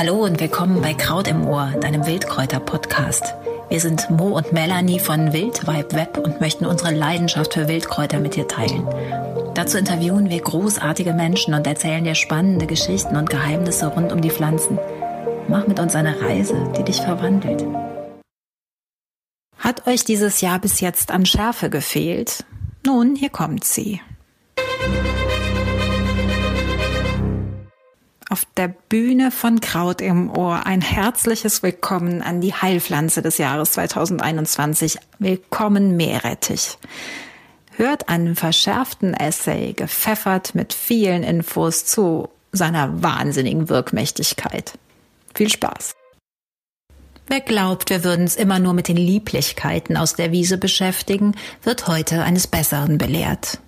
Hallo und willkommen bei Kraut im Ohr, deinem Wildkräuter-Podcast. Wir sind Mo und Melanie von Wildvibe Web und möchten unsere Leidenschaft für Wildkräuter mit dir teilen. Dazu interviewen wir großartige Menschen und erzählen dir spannende Geschichten und Geheimnisse rund um die Pflanzen. Mach mit uns eine Reise, die dich verwandelt. Hat euch dieses Jahr bis jetzt an Schärfe gefehlt? Nun, hier kommt sie. Auf der Bühne von Kraut im Ohr ein herzliches Willkommen an die Heilpflanze des Jahres 2021. Willkommen Meerrettich. Hört einen verschärften Essay, gepfeffert mit vielen Infos zu seiner wahnsinnigen Wirkmächtigkeit. Viel Spaß. Wer glaubt, wir würden es immer nur mit den Lieblichkeiten aus der Wiese beschäftigen, wird heute eines Besseren belehrt.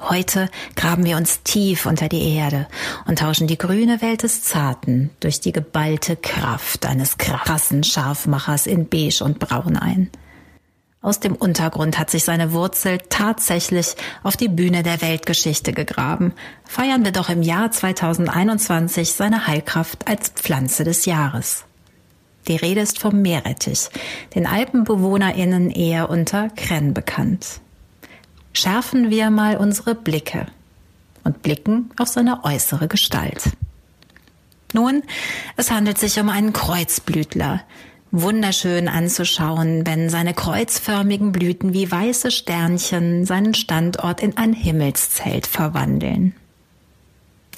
Heute graben wir uns tief unter die Erde und tauschen die grüne Welt des Zarten durch die geballte Kraft eines krassen Scharfmachers in Beige und Braun ein. Aus dem Untergrund hat sich seine Wurzel tatsächlich auf die Bühne der Weltgeschichte gegraben. Feiern wir doch im Jahr 2021 seine Heilkraft als Pflanze des Jahres. Die Rede ist vom Meerrettich, den AlpenbewohnerInnen eher unter Krenn bekannt schärfen wir mal unsere Blicke und blicken auf seine äußere Gestalt. Nun, es handelt sich um einen Kreuzblütler. Wunderschön anzuschauen, wenn seine kreuzförmigen Blüten wie weiße Sternchen seinen Standort in ein Himmelszelt verwandeln.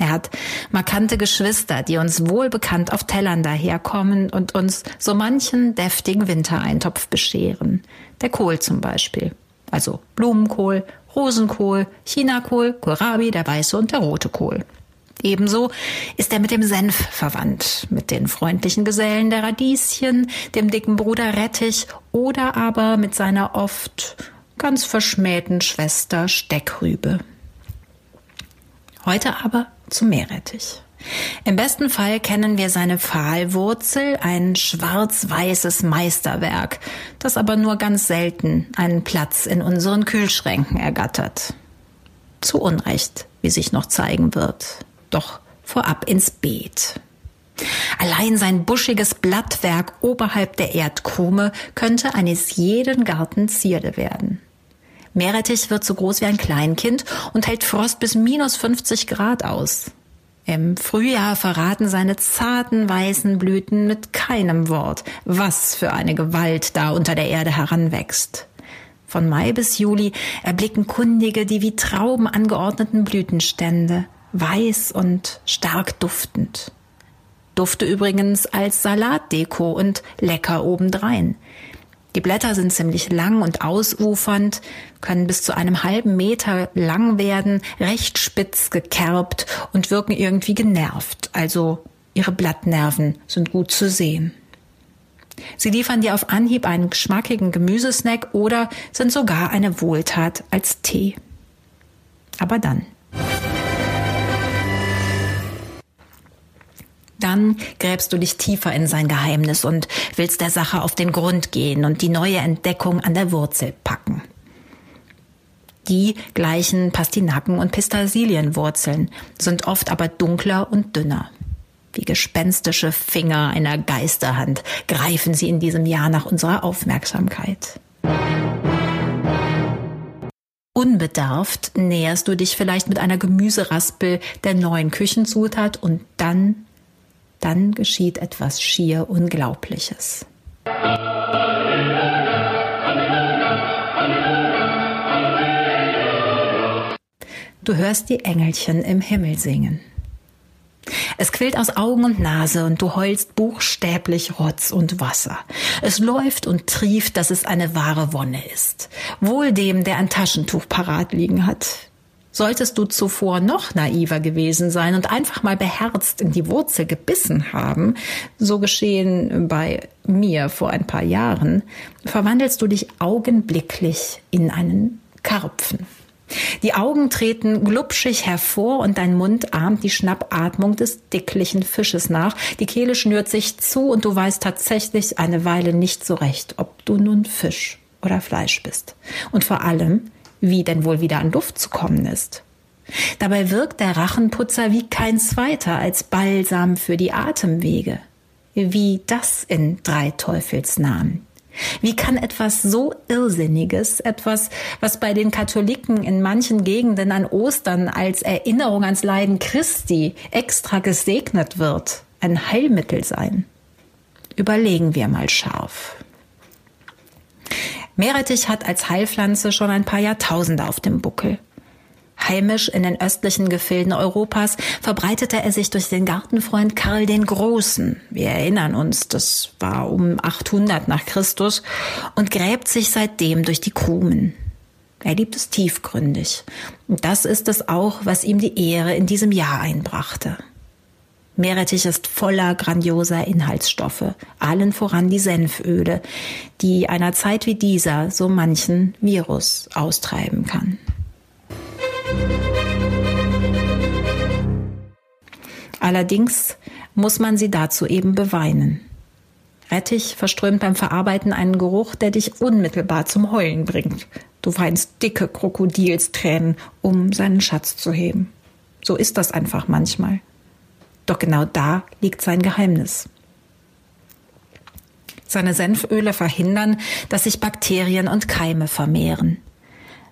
Er hat markante Geschwister, die uns wohlbekannt auf Tellern daherkommen und uns so manchen deftigen Wintereintopf bescheren. Der Kohl zum Beispiel also Blumenkohl, Rosenkohl, Chinakohl, Kohlrabi, der weiße und der rote Kohl. Ebenso ist er mit dem Senf verwandt, mit den freundlichen Gesellen der Radieschen, dem dicken Bruder Rettich oder aber mit seiner oft ganz verschmähten Schwester Steckrübe. Heute aber zum Meerrettich. Im besten Fall kennen wir seine Pfahlwurzel, ein schwarz-weißes Meisterwerk, das aber nur ganz selten einen Platz in unseren Kühlschränken ergattert. Zu Unrecht, wie sich noch zeigen wird. Doch vorab ins Beet. Allein sein buschiges Blattwerk oberhalb der Erdkrume könnte eines jeden Garten Zierde werden. Meerrettich wird so groß wie ein Kleinkind und hält Frost bis minus 50 Grad aus. Im Frühjahr verraten seine zarten weißen Blüten mit keinem Wort, was für eine Gewalt da unter der Erde heranwächst. Von Mai bis Juli erblicken Kundige die wie Trauben angeordneten Blütenstände, weiß und stark duftend. Dufte übrigens als Salatdeko und lecker obendrein. Die Blätter sind ziemlich lang und ausufernd, können bis zu einem halben Meter lang werden, recht spitz gekerbt und wirken irgendwie genervt. Also ihre Blattnerven sind gut zu sehen. Sie liefern dir auf Anhieb einen geschmackigen Gemüsesnack oder sind sogar eine Wohltat als Tee. Aber dann. Dann gräbst du dich tiefer in sein Geheimnis und willst der Sache auf den Grund gehen und die neue Entdeckung an der Wurzel packen. Die gleichen Pastinaken und Pistazilienwurzeln sind oft aber dunkler und dünner. Wie gespenstische Finger einer Geisterhand greifen sie in diesem Jahr nach unserer Aufmerksamkeit. Unbedarft näherst du dich vielleicht mit einer Gemüseraspel der neuen Küchenzutat und dann dann geschieht etwas schier Unglaubliches. Du hörst die Engelchen im Himmel singen. Es quillt aus Augen und Nase und du heulst buchstäblich Rotz und Wasser. Es läuft und trieft, dass es eine wahre Wonne ist. Wohl dem, der ein Taschentuch parat liegen hat. Solltest du zuvor noch naiver gewesen sein und einfach mal beherzt in die Wurzel gebissen haben, so geschehen bei mir vor ein paar Jahren, verwandelst du dich augenblicklich in einen Karpfen. Die Augen treten glubschig hervor und dein Mund ahmt die Schnappatmung des dicklichen Fisches nach. Die Kehle schnürt sich zu und du weißt tatsächlich eine Weile nicht so recht, ob du nun Fisch oder Fleisch bist. Und vor allem, wie denn wohl wieder an Luft zu kommen ist. Dabei wirkt der Rachenputzer wie kein zweiter als Balsam für die Atemwege. Wie das in drei Teufelsnamen. Wie kann etwas so Irrsinniges, etwas, was bei den Katholiken in manchen Gegenden an Ostern als Erinnerung ans Leiden Christi extra gesegnet wird, ein Heilmittel sein? Überlegen wir mal scharf. Meerrettich hat als Heilpflanze schon ein paar Jahrtausende auf dem Buckel. Heimisch in den östlichen Gefilden Europas verbreitete er sich durch den Gartenfreund Karl den Großen. Wir erinnern uns, das war um 800 nach Christus und gräbt sich seitdem durch die Krumen. Er liebt es tiefgründig. Und das ist es auch, was ihm die Ehre in diesem Jahr einbrachte. Meerrettich ist voller grandioser Inhaltsstoffe, allen voran die Senföle, die einer Zeit wie dieser so manchen Virus austreiben kann. Allerdings muss man sie dazu eben beweinen. Rettich verströmt beim Verarbeiten einen Geruch, der dich unmittelbar zum Heulen bringt. Du weinst dicke Krokodilstränen, um seinen Schatz zu heben. So ist das einfach manchmal. Doch genau da liegt sein Geheimnis. Seine Senföle verhindern, dass sich Bakterien und Keime vermehren.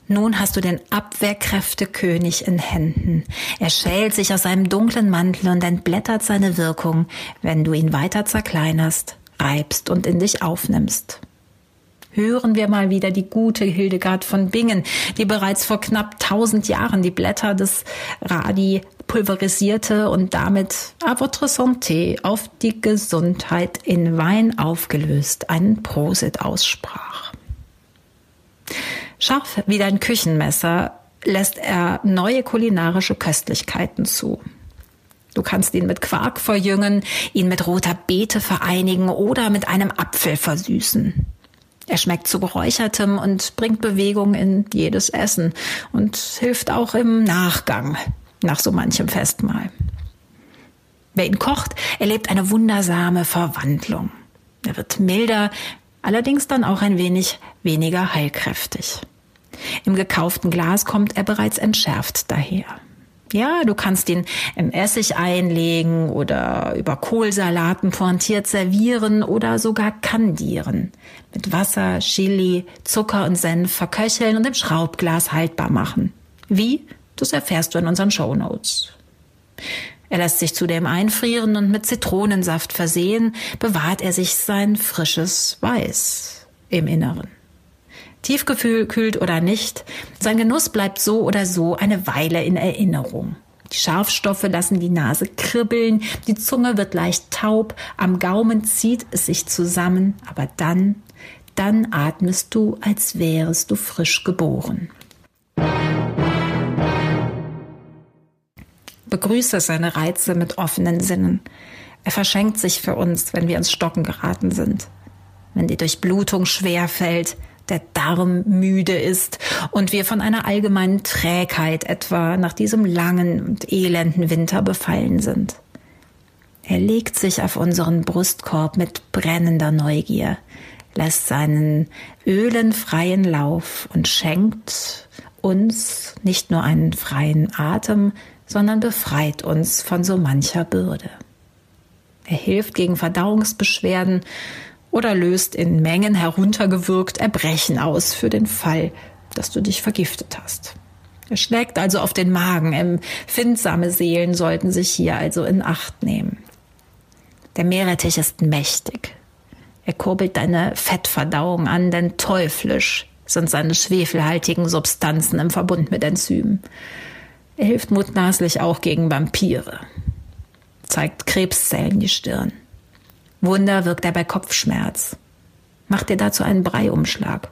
Nun hast du den Abwehrkräftekönig in Händen. Er schält sich aus seinem dunklen Mantel und entblättert seine Wirkung, wenn du ihn weiter zerkleinerst, reibst und in dich aufnimmst. Hören wir mal wieder die gute Hildegard von Bingen, die bereits vor knapp tausend Jahren die Blätter des Radi pulverisierte und damit à votre santé auf die Gesundheit in Wein aufgelöst einen Prosit aussprach. Scharf wie dein Küchenmesser lässt er neue kulinarische Köstlichkeiten zu. Du kannst ihn mit Quark verjüngen, ihn mit roter Beete vereinigen oder mit einem Apfel versüßen. Er schmeckt zu geräuchertem und bringt Bewegung in jedes Essen und hilft auch im Nachgang nach so manchem Festmahl. Wer ihn kocht, erlebt eine wundersame Verwandlung. Er wird milder, allerdings dann auch ein wenig weniger heilkräftig. Im gekauften Glas kommt er bereits entschärft daher. Ja, du kannst ihn im Essig einlegen oder über Kohlsalaten pointiert servieren oder sogar kandieren. Mit Wasser, Chili, Zucker und Senf verköcheln und im Schraubglas haltbar machen. Wie? Das erfährst du in unseren Show Notes. Er lässt sich zudem einfrieren und mit Zitronensaft versehen, bewahrt er sich sein frisches Weiß im Inneren. Tiefgekühlt oder nicht, sein Genuss bleibt so oder so eine Weile in Erinnerung. Die Scharfstoffe lassen die Nase kribbeln, die Zunge wird leicht taub, am Gaumen zieht es sich zusammen, aber dann, dann atmest du, als wärest du frisch geboren. Begrüße seine Reize mit offenen Sinnen. Er verschenkt sich für uns, wenn wir ins Stocken geraten sind. Wenn die Durchblutung schwer fällt, der Darm müde ist und wir von einer allgemeinen Trägheit etwa nach diesem langen und elenden Winter befallen sind. Er legt sich auf unseren Brustkorb mit brennender Neugier, lässt seinen Ölen freien Lauf und schenkt uns nicht nur einen freien Atem, sondern befreit uns von so mancher Bürde. Er hilft gegen Verdauungsbeschwerden oder löst in Mengen heruntergewürgt Erbrechen aus für den Fall, dass du dich vergiftet hast. Er schlägt also auf den Magen. Empfindsame Seelen sollten sich hier also in Acht nehmen. Der Meerrettich ist mächtig. Er kurbelt deine Fettverdauung an, denn teuflisch sind seine schwefelhaltigen Substanzen im Verbund mit Enzymen. Er hilft mutmaßlich auch gegen Vampire. Zeigt Krebszellen die Stirn. Wunder wirkt er bei Kopfschmerz. Mach dir dazu einen Breiumschlag.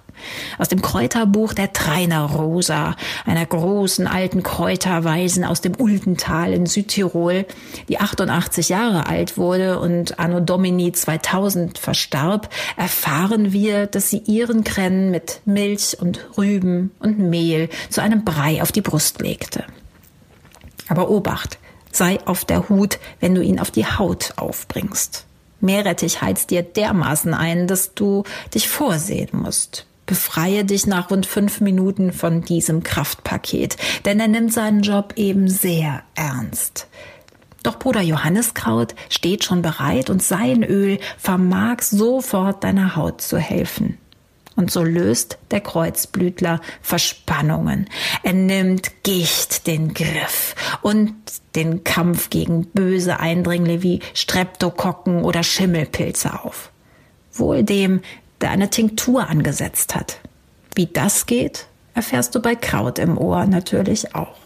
Aus dem Kräuterbuch der Trainer Rosa, einer großen alten Kräuterweisen aus dem Uldental in Südtirol, die 88 Jahre alt wurde und anno Domini 2000 verstarb, erfahren wir, dass sie ihren Krennen mit Milch und Rüben und Mehl zu einem Brei auf die Brust legte. Aber Obacht, sei auf der Hut, wenn du ihn auf die Haut aufbringst. Meerrettich heizt dir dermaßen ein, dass du dich vorsehen musst. befreie dich nach rund fünf Minuten von diesem Kraftpaket, denn er nimmt seinen Job eben sehr ernst. Doch Bruder Johanniskraut steht schon bereit und sein Öl vermag sofort deiner Haut zu helfen. Und so löst der Kreuzblütler Verspannungen. Er nimmt Gicht den Griff und den Kampf gegen böse Eindringlinge wie Streptokokken oder Schimmelpilze auf. Wohl dem, der eine Tinktur angesetzt hat. Wie das geht, erfährst du bei Kraut im Ohr natürlich auch.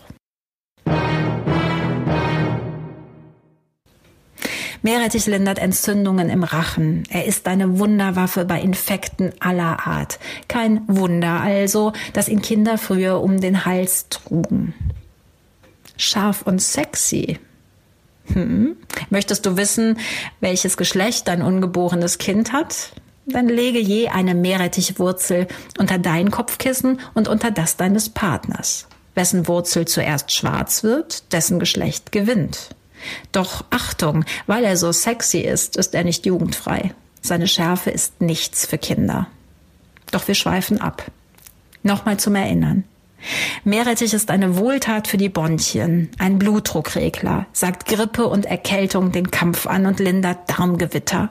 Meerrettich lindert Entzündungen im Rachen. Er ist eine Wunderwaffe bei Infekten aller Art. Kein Wunder also, dass ihn Kinder früher um den Hals trugen. Scharf und sexy. Hm. Möchtest du wissen, welches Geschlecht dein ungeborenes Kind hat? Dann lege je eine Meerrettichwurzel unter dein Kopfkissen und unter das deines Partners. Wessen Wurzel zuerst schwarz wird, dessen Geschlecht gewinnt. Doch Achtung, weil er so sexy ist, ist er nicht jugendfrei. Seine Schärfe ist nichts für Kinder. Doch wir schweifen ab. Nochmal zum Erinnern. Meerrettich ist eine Wohltat für die Bronchien, ein Blutdruckregler, sagt Grippe und Erkältung den Kampf an und lindert Darmgewitter.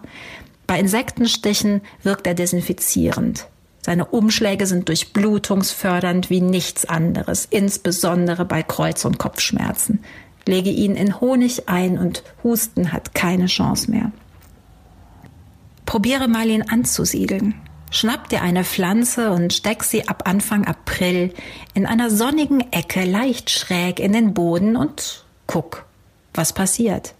Bei Insektenstichen wirkt er desinfizierend. Seine Umschläge sind durchblutungsfördernd wie nichts anderes, insbesondere bei Kreuz- und Kopfschmerzen lege ihn in Honig ein und Husten hat keine Chance mehr. Probiere mal ihn anzusiedeln. Schnapp dir eine Pflanze und steck sie ab Anfang April in einer sonnigen Ecke leicht schräg in den Boden und guck, was passiert.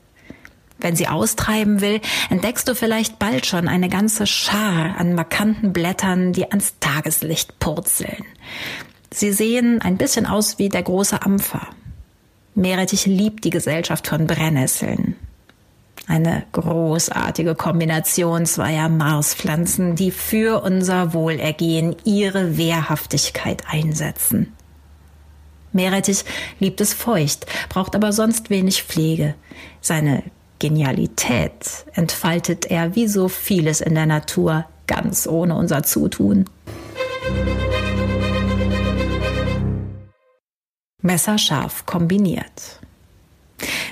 Wenn sie austreiben will, entdeckst du vielleicht bald schon eine ganze Schar an markanten Blättern, die ans Tageslicht purzeln. Sie sehen ein bisschen aus wie der große Ampfer. Meerrettich liebt die Gesellschaft von Brennnesseln. Eine großartige Kombination zweier Marspflanzen, die für unser Wohlergehen ihre Wehrhaftigkeit einsetzen. Meerrettich liebt es feucht, braucht aber sonst wenig Pflege. Seine Genialität entfaltet er wie so vieles in der Natur ganz ohne unser Zutun. Messerscharf kombiniert.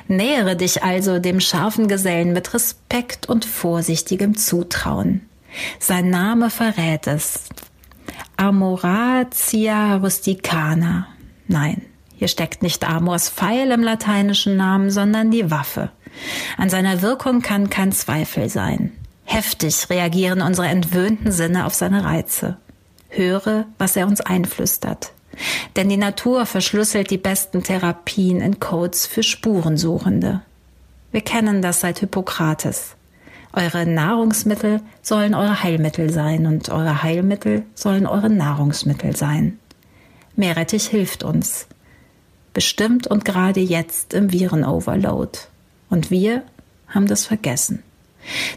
Nähere dich also dem scharfen Gesellen mit Respekt und vorsichtigem Zutrauen. Sein Name verrät es. Amoratia rusticana. Nein, hier steckt nicht Amors Pfeil im lateinischen Namen, sondern die Waffe. An seiner Wirkung kann kein Zweifel sein. Heftig reagieren unsere entwöhnten Sinne auf seine Reize. Höre, was er uns einflüstert. Denn die Natur verschlüsselt die besten Therapien in Codes für Spurensuchende. Wir kennen das seit Hippokrates. Eure Nahrungsmittel sollen eure Heilmittel sein und eure Heilmittel sollen eure Nahrungsmittel sein. Meerrettich hilft uns. Bestimmt und gerade jetzt im Virenoverload. Und wir haben das vergessen.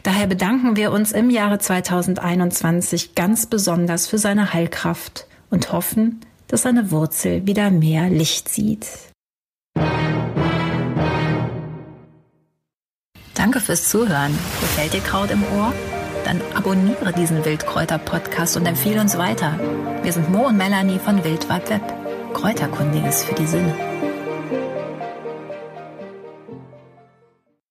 Daher bedanken wir uns im Jahre 2021 ganz besonders für seine Heilkraft und hoffen, dass seine Wurzel wieder mehr Licht sieht. Danke fürs Zuhören. Gefällt dir Kraut im Ohr? Dann abonniere diesen Wildkräuter-Podcast und empfehle uns weiter. Wir sind Mo und Melanie von Wildwald Web. Kräuterkundiges für die Sinne.